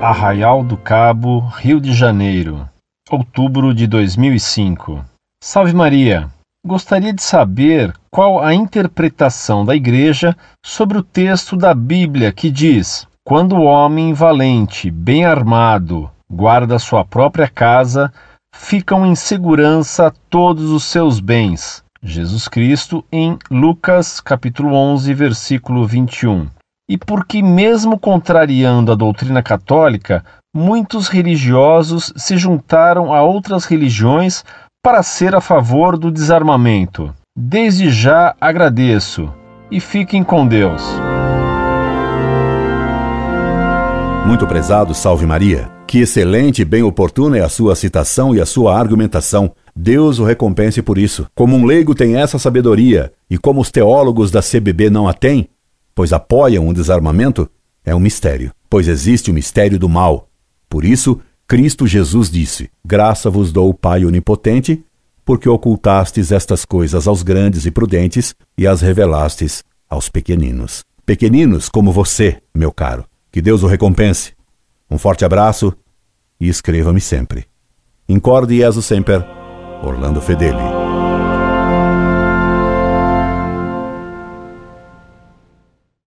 Arraial do Cabo, Rio de Janeiro, outubro de 2005. Salve Maria! Gostaria de saber qual a interpretação da Igreja sobre o texto da Bíblia que diz: Quando o homem valente, bem armado, guarda sua própria casa, ficam em segurança todos os seus bens. Jesus Cristo em Lucas capítulo 11, versículo 21. E porque mesmo contrariando a doutrina católica, muitos religiosos se juntaram a outras religiões para ser a favor do desarmamento. Desde já agradeço e fiquem com Deus. Muito prezado, salve Maria. Que excelente e bem oportuna é a sua citação e a sua argumentação. Deus o recompense por isso. Como um leigo tem essa sabedoria e como os teólogos da CBB não a têm, pois apoiam o desarmamento, é um mistério, pois existe o mistério do mal. Por isso, Cristo Jesus disse: Graça vos dou, Pai onipotente, porque ocultastes estas coisas aos grandes e prudentes e as revelastes aos pequeninos. Pequeninos como você, meu caro. Que Deus o recompense. Um forte abraço e escreva-me sempre. Incorde Jesus Semper, Orlando Fedeli.